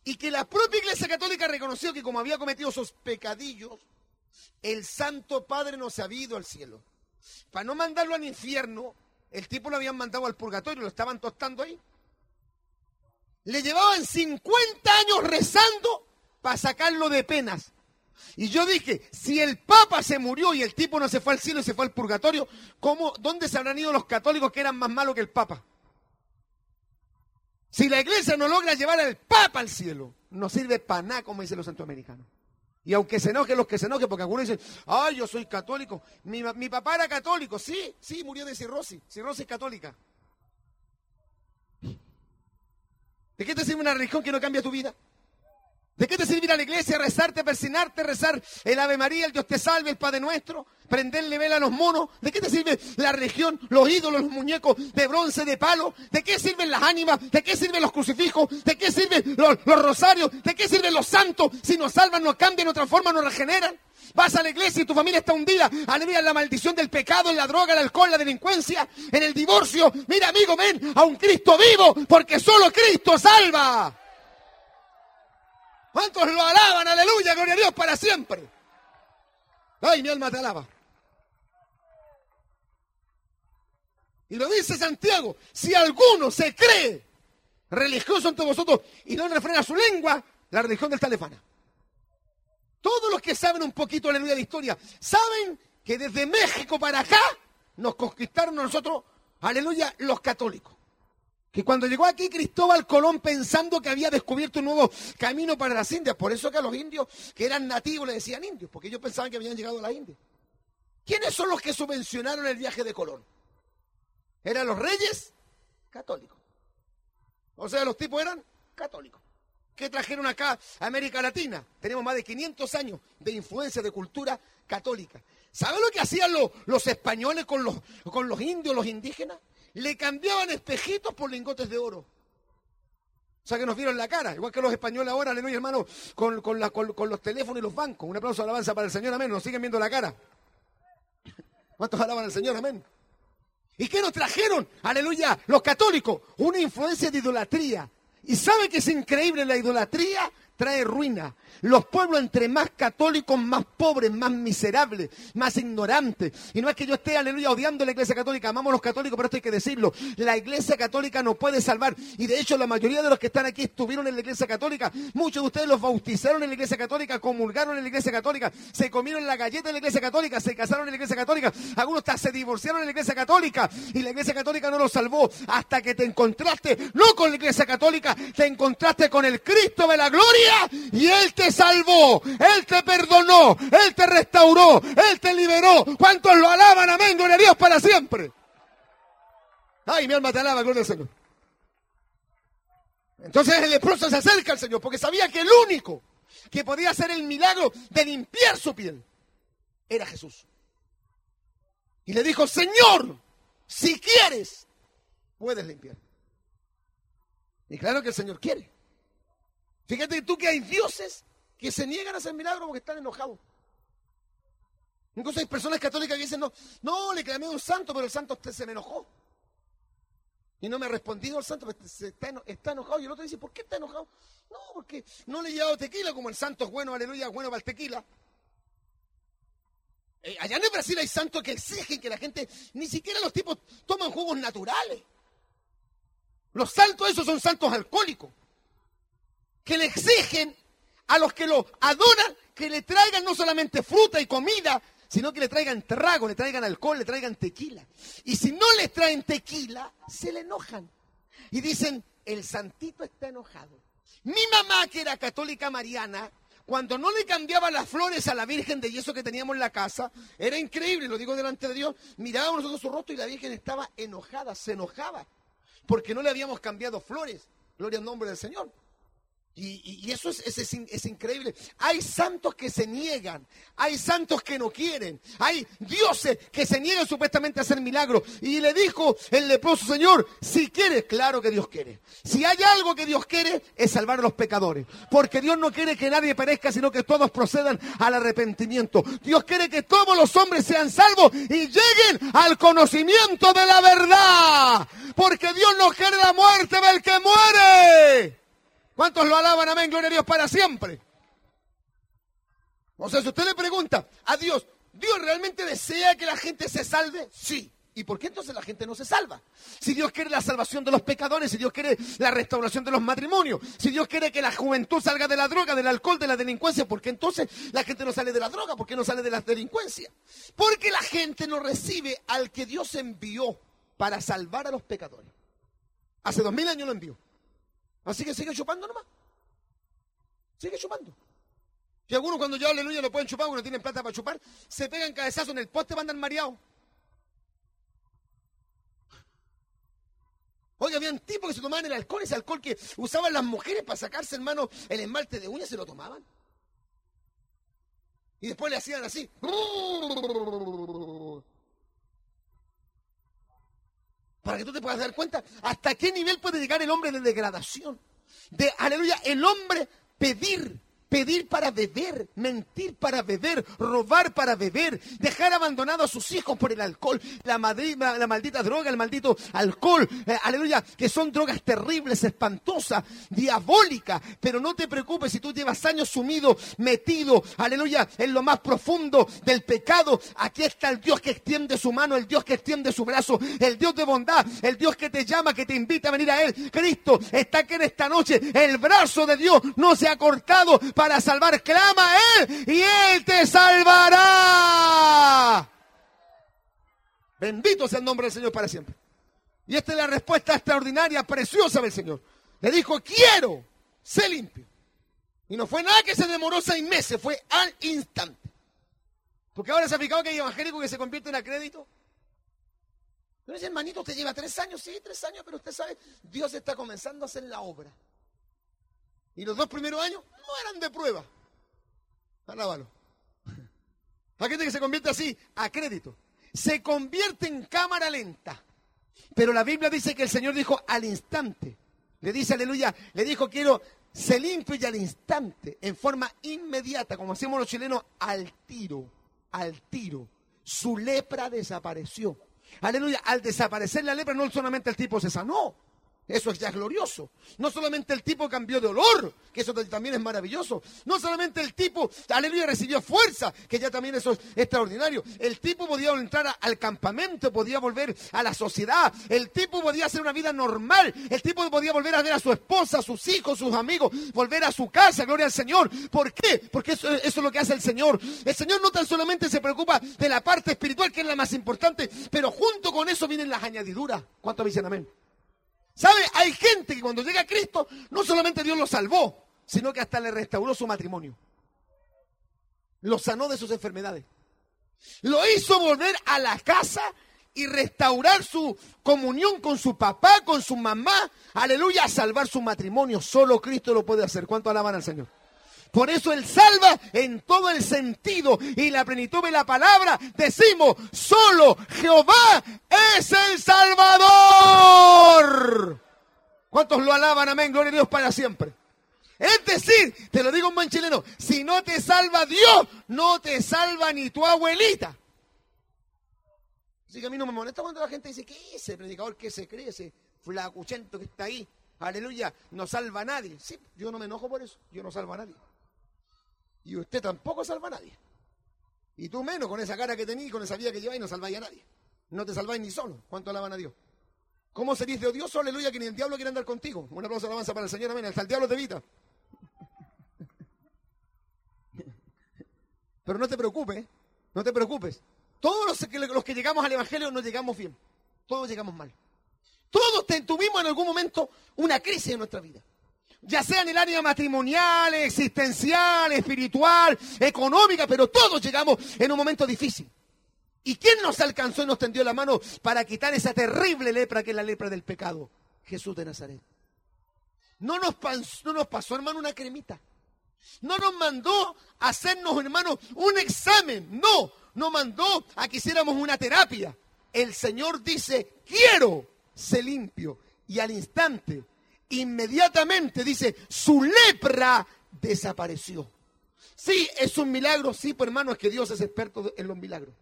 y que la propia Iglesia Católica reconoció que como había cometido esos pecadillos, el Santo Padre no se había ido al cielo. Para no mandarlo al infierno, el tipo lo habían mandado al purgatorio, lo estaban tostando ahí. Le llevaban 50 años rezando para sacarlo de penas. Y yo dije, si el Papa se murió y el tipo no se fue al cielo y se fue al purgatorio, ¿cómo, ¿dónde se habrán ido los católicos que eran más malos que el Papa? Si la iglesia no logra llevar al Papa al cielo, no sirve para nada, como dicen los centroamericanos. Y aunque se enojen los que se enojen, porque algunos dicen, ay, yo soy católico. Mi, mi papá era católico. Sí, sí, murió de cirrosis. Cirrosis católica. ¿De qué te sirve una religión que no cambia tu vida? ¿De qué te sirve ir a la iglesia, rezarte, persinarte, rezar el Ave María, el Dios te salve, el Padre Nuestro? prenderle vela a los monos? ¿De qué te sirve la religión, los ídolos, los muñecos de bronce, de palo? ¿De qué sirven las ánimas? ¿De qué sirven los crucifijos? ¿De qué sirven los, rosarios? ¿De qué sirven los santos? Si nos salvan, nos cambian, nos transforman, nos regeneran. Vas a la iglesia y tu familia está hundida. Aleluya, la maldición del pecado, en la droga, el alcohol, la delincuencia, en el divorcio. Mira, amigo, ven a un Cristo vivo, porque solo Cristo salva. ¿Cuántos lo alaban? Aleluya, gloria a Dios para siempre. Ay, mi alma te alaba. Y lo dice Santiago, si alguno se cree religioso entre vosotros y no refrena su lengua, la religión del talefana. Todos los que saben un poquito, aleluya, de historia, saben que desde México para acá nos conquistaron nosotros, aleluya, los católicos. Que cuando llegó aquí Cristóbal Colón pensando que había descubierto un nuevo camino para las Indias, por eso que a los indios que eran nativos le decían indios, porque ellos pensaban que habían llegado a la India. ¿Quiénes son los que subvencionaron el viaje de Colón? Eran los reyes católicos. O sea, los tipos eran católicos. ¿Qué trajeron acá a América Latina? Tenemos más de 500 años de influencia de cultura católica. ¿Saben lo que hacían los, los españoles con los, con los indios, los indígenas? Le cambiaban espejitos por lingotes de oro. O sea que nos vieron la cara, igual que los españoles ahora, aleluya hermano, con, con, con, los teléfonos y los bancos. Un aplauso de alabanza para el Señor, amén. Nos siguen viendo la cara. ¿Cuántos alaban al Señor, amén? ¿Y qué nos trajeron? Aleluya, los católicos. Una influencia de idolatría. ¿Y sabe que es increíble la idolatría? Trae ruina. Los pueblos entre más católicos, más pobres, más miserables, más ignorantes. Y no es que yo esté, aleluya, odiando la iglesia católica, amamos a los católicos, pero esto hay que decirlo. La iglesia católica no puede salvar. Y de hecho la mayoría de los que están aquí estuvieron en la iglesia católica. Muchos de ustedes los bautizaron en la iglesia católica, comulgaron en la iglesia católica, se comieron la galleta en la iglesia católica, se casaron en la iglesia católica. Algunos hasta se divorciaron en la iglesia católica. Y la iglesia católica no los salvó hasta que te encontraste, no con la iglesia católica, te encontraste con el Cristo de la gloria y Él te salvó, Él te perdonó, Él te restauró, Él te liberó. ¿Cuántos lo alaban? Amén, gloria a Dios para siempre. Ay, mi alma te alaba, gloria al Señor. Entonces el leproso se acerca al Señor porque sabía que el único que podía hacer el milagro de limpiar su piel era Jesús. Y le dijo, Señor, si quieres, puedes limpiar. Y claro que el Señor quiere. Fíjate tú que hay dioses que se niegan a hacer milagros porque están enojados. Incluso hay personas católicas que dicen, no, no, le clamé a un santo, pero el santo se me enojó. Y no me ha respondido el santo, está, está enojado. Y el otro dice, ¿por qué está enojado? No, porque no le he llevado tequila, como el santo es bueno, aleluya, bueno para el tequila. Eh, allá en el Brasil hay santos que exigen que la gente, ni siquiera los tipos toman jugos naturales. Los santos esos son santos alcohólicos que le exigen a los que lo adoran que le traigan no solamente fruta y comida, sino que le traigan trago, le traigan alcohol, le traigan tequila. Y si no le traen tequila, se le enojan. Y dicen, el santito está enojado. Mi mamá, que era católica mariana, cuando no le cambiaba las flores a la Virgen de yeso que teníamos en la casa, era increíble, lo digo delante de Dios, mirábamos nosotros su rostro y la Virgen estaba enojada, se enojaba, porque no le habíamos cambiado flores. Gloria al nombre del Señor. Y, eso es, es, increíble. Hay santos que se niegan, hay santos que no quieren, hay dioses que se niegan supuestamente a hacer milagros. Y le dijo el leproso Señor, si quieres, claro que Dios quiere. Si hay algo que Dios quiere, es salvar a los pecadores. Porque Dios no quiere que nadie perezca, sino que todos procedan al arrepentimiento. Dios quiere que todos los hombres sean salvos y lleguen al conocimiento de la verdad. Porque Dios no quiere la muerte del que muere. ¿Cuántos lo alaban? Amén, gloria a Dios para siempre. O sea, si usted le pregunta a Dios, ¿Dios realmente desea que la gente se salve? Sí. ¿Y por qué entonces la gente no se salva? Si Dios quiere la salvación de los pecadores, si Dios quiere la restauración de los matrimonios, si Dios quiere que la juventud salga de la droga, del alcohol, de la delincuencia, ¿por qué entonces la gente no sale de la droga? ¿Por qué no sale de la delincuencia? Porque la gente no recibe al que Dios envió para salvar a los pecadores. Hace dos mil años lo envió. Así que sigue chupando nomás. Sigue chupando. Y algunos cuando yo aleluya no pueden chupar, porque no tienen plata para chupar, se pegan cabezazo en el poste, van mareados. Oye, habían tipos que se tomaban el alcohol, ese alcohol que usaban las mujeres para sacarse, hermano, el esmalte de uñas, se lo tomaban. Y después le hacían así. Para que tú te puedas dar cuenta hasta qué nivel puede llegar el hombre de degradación. De, aleluya, el hombre pedir pedir para beber, mentir para beber, robar para beber, dejar abandonado a sus hijos por el alcohol, la, la maldita droga, el maldito alcohol, eh, aleluya, que son drogas terribles, espantosas, diabólicas, pero no te preocupes si tú llevas años sumido, metido, aleluya, en lo más profundo del pecado, aquí está el Dios que extiende su mano, el Dios que extiende su brazo, el Dios de bondad, el Dios que te llama, que te invita a venir a Él. Cristo está aquí en esta noche, el brazo de Dios no se ha cortado para salvar. Clama a Él y Él te salvará. Bendito sea el nombre del Señor para siempre. Y esta es la respuesta extraordinaria, preciosa del Señor. Le dijo, quiero, sé limpio. Y no fue nada que se demoró seis meses, fue al instante. Porque ahora se ha aplicado que hay evangélicos que se convierten a crédito. Pero hermanito, usted lleva tres años, sí, tres años, pero usted sabe, Dios está comenzando a hacer la obra. Y los dos primeros años no eran de prueba. Alábalo. Hay gente que se convierte así, a crédito. Se convierte en cámara lenta. Pero la Biblia dice que el Señor dijo al instante. Le dice, aleluya, le dijo, quiero, se limpio y al instante, en forma inmediata, como hacemos los chilenos, al tiro, al tiro. Su lepra desapareció. Aleluya, al desaparecer la lepra no solamente el tipo se sanó, eso es ya glorioso. No solamente el tipo cambió de olor, que eso también es maravilloso. No solamente el tipo, aleluya, recibió fuerza, que ya también eso es extraordinario. El tipo podía entrar al campamento, podía volver a la sociedad. El tipo podía hacer una vida normal. El tipo podía volver a ver a su esposa, a sus hijos, sus amigos, volver a su casa, gloria al Señor. ¿Por qué? Porque eso, eso es lo que hace el Señor. El Señor no tan solamente se preocupa de la parte espiritual, que es la más importante, pero junto con eso vienen las añadiduras. ¿Cuánto dicen amén? ¿Sabe? Hay gente que cuando llega a Cristo, no solamente Dios lo salvó, sino que hasta le restauró su matrimonio. Lo sanó de sus enfermedades. Lo hizo volver a la casa y restaurar su comunión con su papá, con su mamá. Aleluya, salvar su matrimonio. Solo Cristo lo puede hacer. ¿Cuánto alaban al Señor? Por eso Él salva en todo el sentido y la plenitud de la palabra. Decimos, solo Jehová es el Salvador. ¿Cuántos lo alaban? Amén. Gloria a Dios para siempre. Es decir, te lo digo en buen chileno, si no te salva Dios, no te salva ni tu abuelita. Así que a mí no me molesta cuando la gente dice, ¿qué es ese predicador que se cree, ese flacuchento que está ahí? Aleluya, no salva a nadie. Sí, yo no me enojo por eso, yo no salvo a nadie. Y usted tampoco salva a nadie. Y tú menos con esa cara que tenías, con esa vida que lleváis, no salváis a nadie. No te salváis ni solo. ¿Cuánto alaban a Dios? ¿Cómo seréis de odioso? Aleluya, que ni el diablo quiere andar contigo. Un aplauso de alabanza para el Señor, amén. Hasta el diablo te evita. Pero no te preocupes, no te preocupes. Todos los que, los que llegamos al Evangelio no llegamos bien. Todos llegamos mal. Todos tuvimos en algún momento una crisis en nuestra vida ya sea en el área matrimonial, existencial, espiritual, económica, pero todos llegamos en un momento difícil. ¿Y quién nos alcanzó y nos tendió la mano para quitar esa terrible lepra que es la lepra del pecado? Jesús de Nazaret. No nos, pasó, no nos pasó, hermano, una cremita. No nos mandó a hacernos, hermano, un examen. No, nos mandó a que hiciéramos una terapia. El Señor dice, quiero ser limpio. Y al instante inmediatamente dice, su lepra desapareció. Sí, es un milagro, sí, pues hermano, es que Dios es experto en los milagros.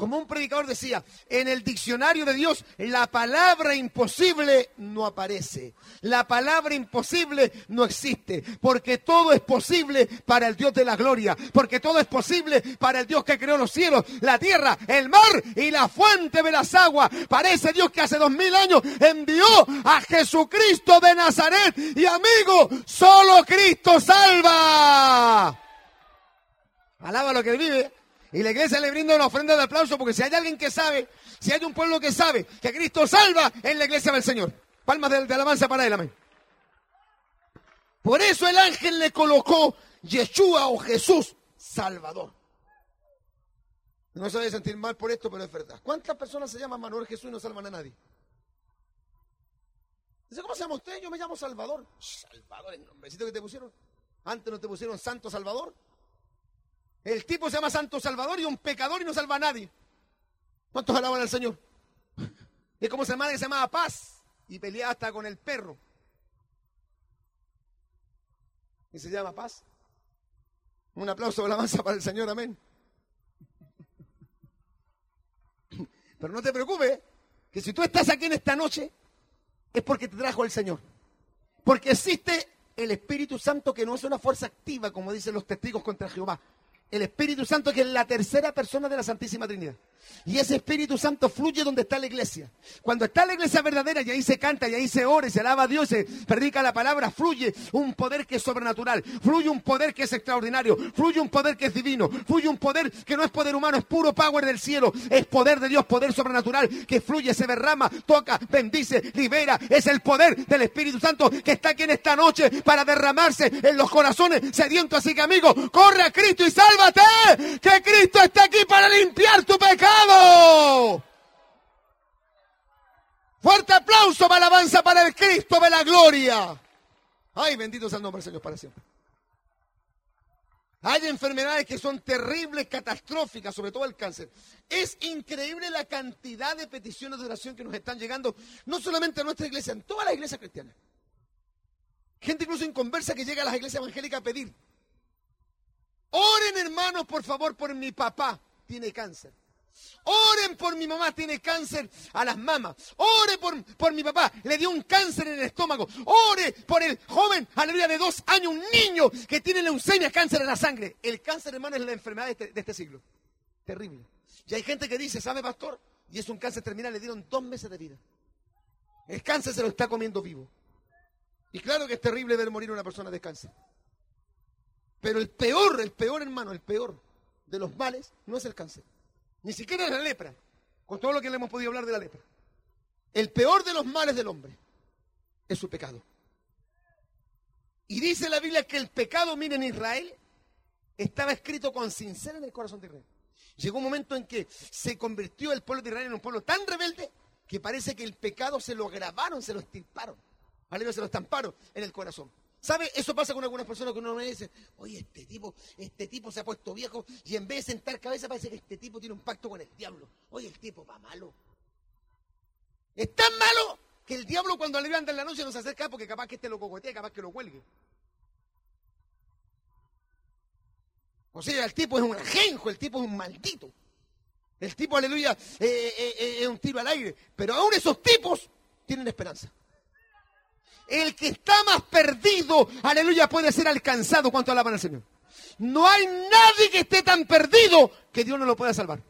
Como un predicador decía, en el diccionario de Dios la palabra imposible no aparece. La palabra imposible no existe. Porque todo es posible para el Dios de la gloria. Porque todo es posible para el Dios que creó los cielos, la tierra, el mar y la fuente de las aguas. Para ese Dios que hace dos mil años envió a Jesucristo de Nazaret. Y amigo, solo Cristo salva. Alaba lo que vive. Y la iglesia le brinda una ofrenda de aplauso porque si hay alguien que sabe, si hay un pueblo que sabe que Cristo salva, en la iglesia del Señor. Palmas de, alabanza para él, amén. Por eso el ángel le colocó Yeshua o Jesús Salvador. No se debe sentir mal por esto, pero es verdad. ¿Cuántas personas se llaman Manuel Jesús y no salvan a nadie? Dice, ¿cómo se llama usted? Yo me llamo Salvador. Salvador, el nombrecito que te pusieron. Antes no te pusieron Santo Salvador. El tipo se llama Santo Salvador y un pecador y no salva a nadie. ¿Cuántos alaban al Señor? Es como esa madre que se llamaba Paz y peleaba hasta con el perro. Y se llama Paz. Un aplauso de alabanza para el Señor, amén. Pero no te preocupes, que si tú estás aquí en esta noche, es porque te trajo el Señor. Porque existe el Espíritu Santo que no es una fuerza activa, como dicen los testigos contra Jehová. El Espíritu Santo que es la tercera persona de la Santísima Trinidad. Y ese Espíritu Santo fluye donde está la iglesia. Cuando está la iglesia verdadera y ahí se canta y ahí se ora y se alaba a Dios, se predica la palabra, fluye un poder que es sobrenatural, fluye un poder que es extraordinario, fluye un poder que es divino, fluye un poder que no es poder humano, es puro power del cielo, es poder de Dios, poder sobrenatural que fluye, se derrama, toca, bendice, libera. Es el poder del Espíritu Santo que está aquí en esta noche para derramarse en los corazones sedientos. Así que amigo, corre a Cristo y sálvate, que Cristo está aquí para limpiar tu pecado. Fuerte aplauso para alabanza para el Cristo de la gloria. Ay, bendito sea el nombre del Señor para siempre. Hay enfermedades que son terribles, catastróficas, sobre todo el cáncer. Es increíble la cantidad de peticiones de oración que nos están llegando, no solamente a nuestra iglesia, en todas las iglesias cristianas. Gente incluso en conversa que llega a las iglesias evangélicas a pedir. Oren hermanos, por favor, por mi papá. Tiene cáncer. Oren por mi mamá, tiene cáncer a las mamas. Ore por, por mi papá, le dio un cáncer en el estómago. Ore por el joven, aleluya, de dos años, un niño que tiene leucemia, cáncer en la sangre. El cáncer, hermano, es la enfermedad de este, de este siglo. Terrible. Y hay gente que dice, ¿sabe, pastor? Y es un cáncer terminal, le dieron dos meses de vida. El cáncer se lo está comiendo vivo. Y claro que es terrible ver morir una persona de cáncer. Pero el peor, el peor hermano, el peor de los males no es el cáncer. Ni siquiera la lepra, con todo lo que le hemos podido hablar de la lepra. El peor de los males del hombre es su pecado. Y dice la Biblia que el pecado, miren, en Israel estaba escrito con sincera en el corazón de Israel. Llegó un momento en que se convirtió el pueblo de Israel en un pueblo tan rebelde que parece que el pecado se lo grabaron, se lo estirparon. ¿vale? Se lo estamparon en el corazón. ¿Sabe? Eso pasa con algunas personas que uno me dice, oye, este tipo, este tipo se ha puesto viejo y en vez de sentar cabeza parece que este tipo tiene un pacto con el diablo. Oye, el tipo va malo. Es tan malo que el diablo cuando le anda en la noche no se acerca porque capaz que este lo cogotee, capaz que lo cuelgue. O sea, el tipo es un ajenjo, el tipo es un maldito. El tipo, aleluya, eh, eh, eh, es un tiro al aire. Pero aún esos tipos tienen esperanza. El que está más perdido, aleluya, puede ser alcanzado. ¿Cuánto alaban al Señor? No hay nadie que esté tan perdido que Dios no lo pueda salvar.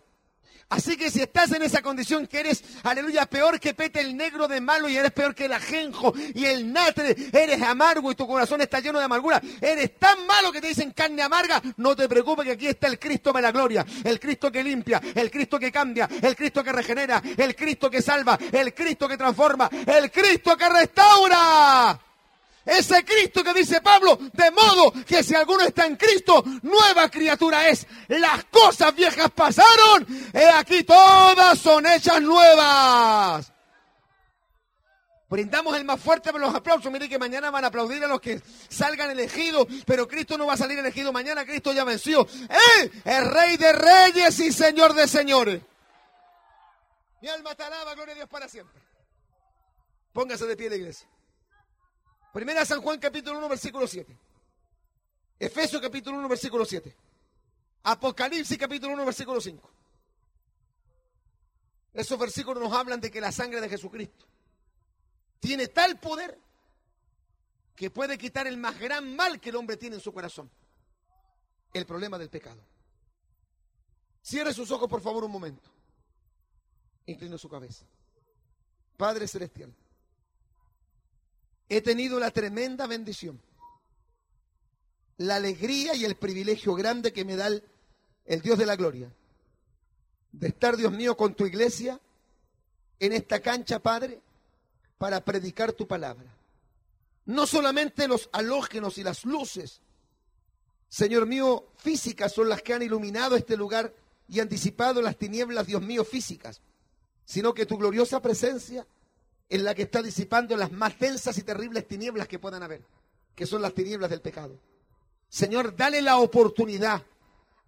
Así que si estás en esa condición que eres, aleluya, peor que pete el negro de malo y eres peor que el ajenjo y el natre, eres amargo y tu corazón está lleno de amargura, eres tan malo que te dicen carne amarga, no te preocupes que aquí está el Cristo de la gloria, el Cristo que limpia, el Cristo que cambia, el Cristo que regenera, el Cristo que salva, el Cristo que transforma, el Cristo que restaura. Ese Cristo que dice Pablo, de modo que si alguno está en Cristo, nueva criatura es. Las cosas viejas pasaron, y aquí todas son hechas nuevas. Brindamos el más fuerte por los aplausos. Mire que mañana van a aplaudir a los que salgan elegidos, pero Cristo no va a salir elegido mañana. Cristo ya venció. Él es Rey de Reyes y Señor de Señores. Mi alma te alaba, gloria a Dios para siempre. Póngase de pie la iglesia. Primera San Juan capítulo 1 versículo 7. Efesios capítulo 1 versículo 7. Apocalipsis capítulo 1 versículo 5. Esos versículos nos hablan de que la sangre de Jesucristo tiene tal poder que puede quitar el más gran mal que el hombre tiene en su corazón. El problema del pecado. Cierre sus ojos por favor un momento. Incline su cabeza. Padre Celestial he tenido la tremenda bendición, la alegría y el privilegio grande que me da el, Dios de la gloria, de estar, Dios mío, con tu iglesia en esta cancha, Padre, para predicar tu palabra. No solamente los halógenos y las luces, Señor mío, físicas son las que han iluminado este lugar y han disipado las tinieblas, Dios mío, físicas, sino que tu gloriosa presencia en la que está disipando las más densas y terribles tinieblas que puedan haber, que son las tinieblas del pecado. Señor, dale la oportunidad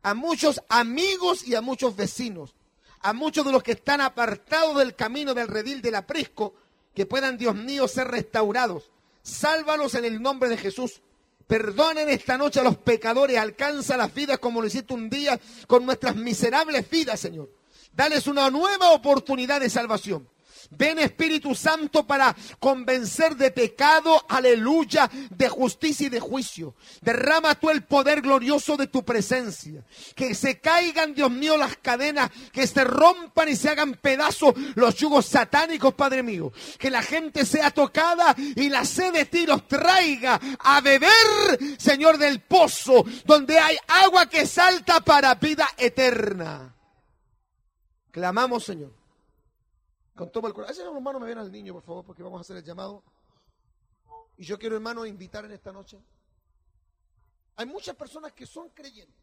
a muchos amigos y a muchos vecinos, a muchos de los que están apartados del camino del redil del aprisco, que puedan, Dios mío, ser restaurados. Sálvalos en el nombre de Jesús. Perdonen esta noche a los pecadores, alcanza las vidas como lo hiciste un día con nuestras miserables vidas, Señor. Dales una nueva oportunidad de salvación. Ven Espíritu Santo para convencer de pecado, aleluya, de justicia y de juicio. Derrama tú el poder glorioso de tu presencia. Que se caigan, Dios mío, las cadenas, que se rompan y se hagan pedazos los yugos satánicos, Padre mío. Que la gente sea tocada y la sed de ti los traiga a beber, Señor del pozo, donde hay agua que salta para vida eterna. Clamamos, Señor con todo el corazón. Ese hermano me ven al niño, por favor, porque vamos a hacer el llamado. Y yo quiero, hermano, invitar en esta noche. Hay muchas personas que son creyentes,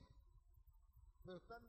pero están